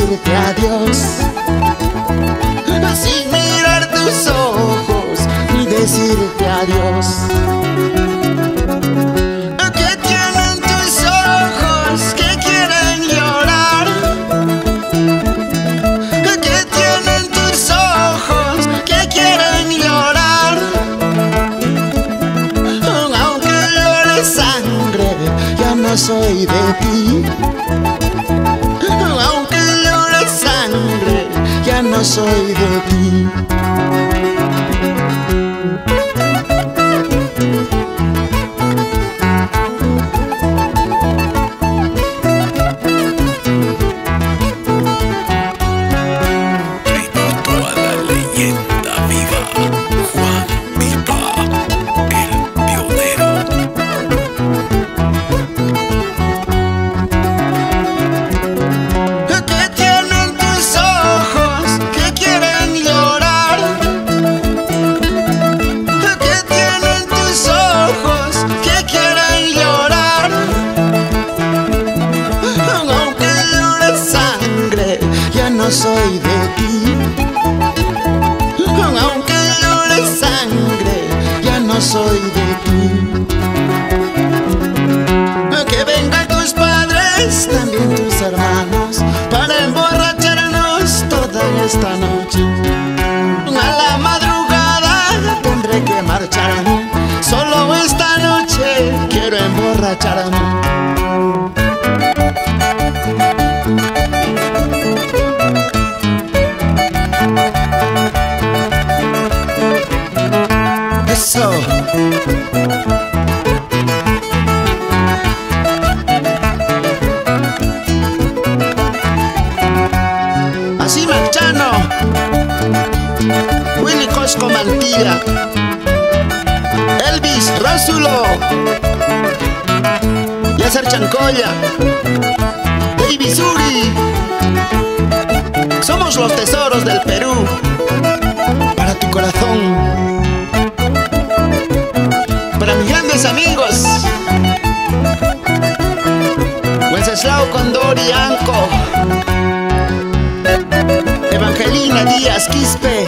adiós. Sin mirar tus ojos y decirte adiós. ¿Qué tienen tus ojos que quieren llorar? ¿Qué tienen tus ojos que quieren llorar? Aunque llore sangre, ya no soy de ti. Soy de ti. Soy de ti. Aunque llore sangre, ya no soy de ti. Que vengan tus padres, también tus hermanos, para emborracharnos toda esta noche. A la madrugada tendré que marcharme, solo esta noche quiero emborracharme. Así Marchano, Willy Cosco Mantilla, Elvis Rásulo, Yasser Chancoya, David Suri. Somos los tesoros del Perú, amigos, Wenceslao Condor y Anco. Evangelina Díaz Quispe